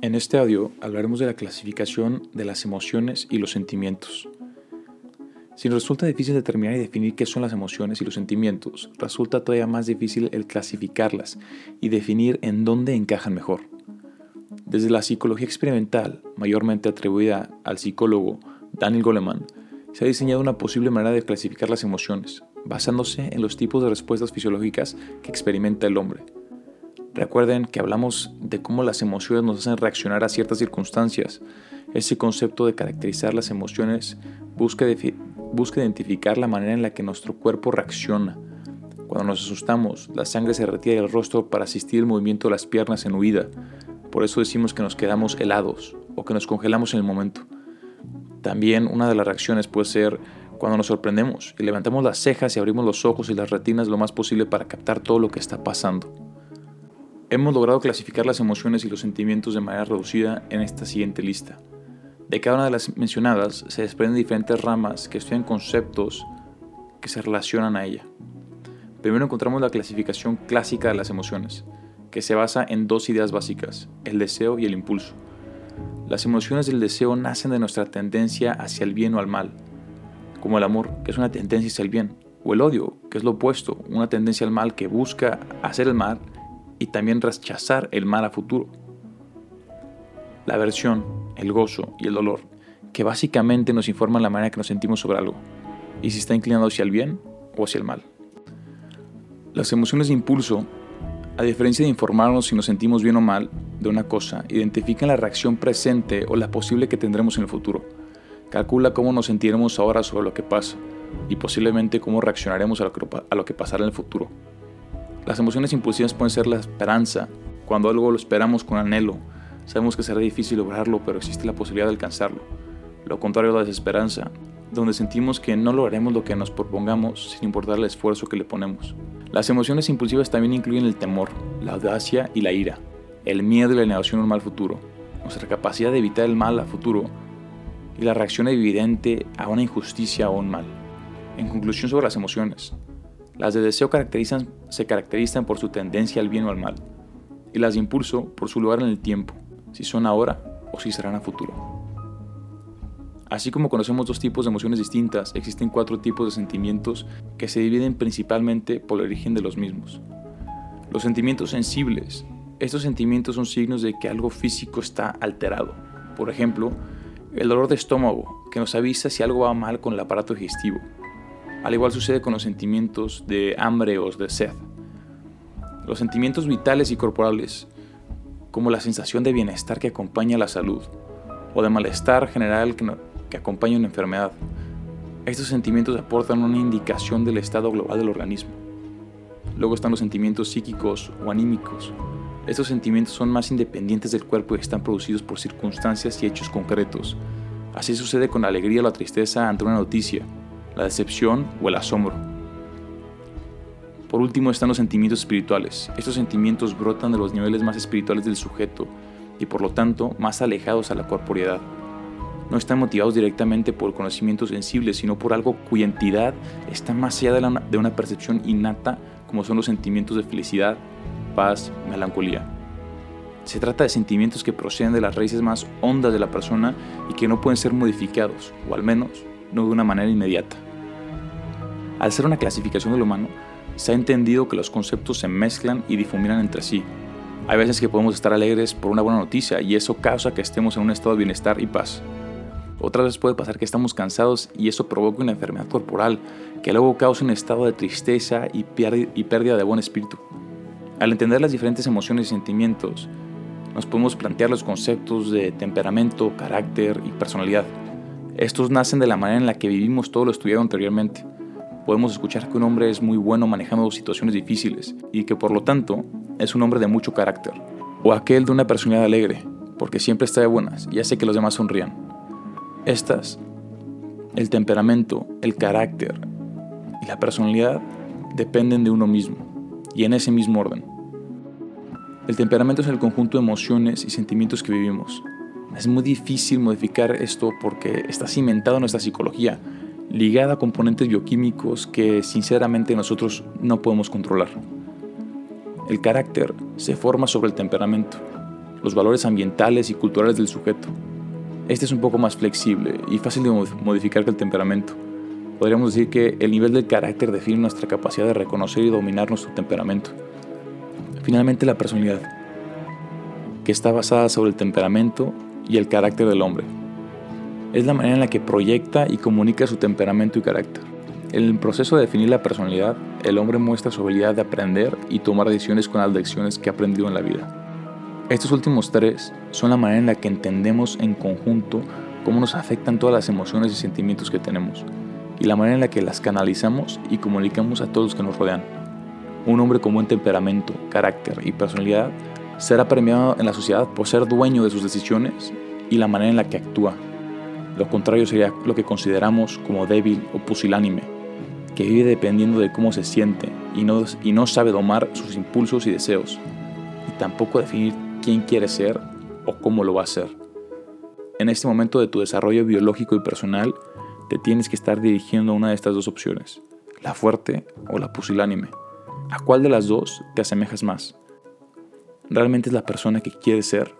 En este audio hablaremos de la clasificación de las emociones y los sentimientos. Si resulta difícil determinar y definir qué son las emociones y los sentimientos, resulta todavía más difícil el clasificarlas y definir en dónde encajan mejor. Desde la psicología experimental, mayormente atribuida al psicólogo Daniel Goleman, se ha diseñado una posible manera de clasificar las emociones, basándose en los tipos de respuestas fisiológicas que experimenta el hombre. Recuerden que hablamos de cómo las emociones nos hacen reaccionar a ciertas circunstancias. Ese concepto de caracterizar las emociones busca, identificar la manera en la que nuestro cuerpo reacciona. Cuando nos asustamos, la sangre se retira del rostro para asistir el movimiento de las piernas en huida. Por eso decimos que nos quedamos helados o que nos congelamos en el momento. También una de las reacciones puede ser cuando nos sorprendemos y levantamos las cejas y abrimos los ojos y las retinas lo más posible para captar todo lo que está pasando. Hemos logrado clasificar las emociones y los sentimientos de manera reducida en esta siguiente lista. De cada una de las mencionadas se desprenden diferentes ramas que estudian conceptos que se relacionan a ella. Primero encontramos la clasificación clásica de las emociones, que se basa en dos ideas básicas, el deseo y el impulso. Las emociones del deseo nacen de nuestra tendencia hacia el bien o al mal, como el amor, que es una tendencia hacia el bien, o el odio, que es lo opuesto, una tendencia al mal que busca hacer el mal y también rechazar el mal a futuro. La aversión, el gozo y el dolor, que básicamente nos informan la manera que nos sentimos sobre algo, y si está inclinado hacia el bien o hacia el mal. Las emociones de impulso, a diferencia de informarnos si nos sentimos bien o mal de una cosa, identifican la reacción presente o la posible que tendremos en el futuro. Calcula cómo nos sentiremos ahora sobre lo que pasa y posiblemente cómo reaccionaremos a lo que, a lo que pasará en el futuro. Las emociones impulsivas pueden ser la esperanza, cuando algo lo esperamos con anhelo. Sabemos que será difícil lograrlo, pero existe la posibilidad de alcanzarlo. Lo contrario a la desesperanza, donde sentimos que no lograremos lo que nos propongamos sin importar el esfuerzo que le ponemos. Las emociones impulsivas también incluyen el temor, la audacia y la ira, el miedo y la negación a un mal futuro, nuestra capacidad de evitar el mal a futuro y la reacción evidente a una injusticia o un mal. En conclusión sobre las emociones, las de deseo se caracterizan por su tendencia al bien o al mal, y las de impulso por su lugar en el tiempo, si son ahora o si serán a futuro. Así como conocemos dos tipos de emociones distintas, existen cuatro tipos de sentimientos que se dividen principalmente por el origen de los mismos. Los sentimientos sensibles. Estos sentimientos son signos de que algo físico está alterado. Por ejemplo, el dolor de estómago, que nos avisa si algo va mal con el aparato digestivo. Al igual sucede con los sentimientos de hambre o de sed. Los sentimientos vitales y corporales, como la sensación de bienestar que acompaña la salud, o de malestar general que, que acompaña una enfermedad. Estos sentimientos aportan una indicación del estado global del organismo. Luego están los sentimientos psíquicos o anímicos. Estos sentimientos son más independientes del cuerpo y están producidos por circunstancias y hechos concretos. Así sucede con la alegría o la tristeza ante una noticia, la decepción o el asombro. Por último están los sentimientos espirituales. Estos sentimientos brotan de los niveles más espirituales del sujeto y por lo tanto más alejados a la corporeidad. No están motivados directamente por conocimientos sensibles, sino por algo cuya entidad está más allá de, de una percepción innata como son los sentimientos de felicidad, paz, melancolía. Se trata de sentimientos que proceden de las raíces más hondas de la persona y que no pueden ser modificados, o al menos no de una manera inmediata. Al ser una clasificación del humano, se ha entendido que los conceptos se mezclan y difuminan entre sí. Hay veces que podemos estar alegres por una buena noticia y eso causa que estemos en un estado de bienestar y paz. Otras veces puede pasar que estamos cansados y eso provoca una enfermedad corporal que luego causa un estado de tristeza y, y pérdida de buen espíritu. Al entender las diferentes emociones y sentimientos, nos podemos plantear los conceptos de temperamento, carácter y personalidad. Estos nacen de la manera en la que vivimos todo lo estudiado anteriormente podemos escuchar que un hombre es muy bueno manejando situaciones difíciles y que por lo tanto es un hombre de mucho carácter. O aquel de una personalidad alegre, porque siempre está de buenas y hace que los demás sonrían. Estas, el temperamento, el carácter y la personalidad dependen de uno mismo y en ese mismo orden. El temperamento es el conjunto de emociones y sentimientos que vivimos. Es muy difícil modificar esto porque está cimentado en nuestra psicología ligada a componentes bioquímicos que sinceramente nosotros no podemos controlar. El carácter se forma sobre el temperamento. los valores ambientales y culturales del sujeto. Este es un poco más flexible y fácil de modificar que el temperamento. Podríamos decir que el nivel del carácter define nuestra capacidad de reconocer y dominar nuestro temperamento. Finalmente la personalidad, que está basada sobre el temperamento y el carácter del hombre. Es la manera en la que proyecta y comunica su temperamento y carácter. En el proceso de definir la personalidad, el hombre muestra su habilidad de aprender y tomar decisiones con las lecciones que ha aprendido en la vida. Estos últimos tres son la manera en la que entendemos en conjunto cómo nos afectan todas las emociones y sentimientos que tenemos, y la manera en la que las canalizamos y comunicamos a todos los que nos rodean. Un hombre con buen temperamento, carácter y personalidad será premiado en la sociedad por ser dueño de sus decisiones y la manera en la que actúa. Lo contrario sería lo que consideramos como débil o pusilánime, que vive dependiendo de cómo se siente y no, y no sabe domar sus impulsos y deseos, y tampoco definir quién quiere ser o cómo lo va a hacer. En este momento de tu desarrollo biológico y personal, te tienes que estar dirigiendo a una de estas dos opciones, la fuerte o la pusilánime. ¿A cuál de las dos te asemejas más? ¿Realmente es la persona que quieres ser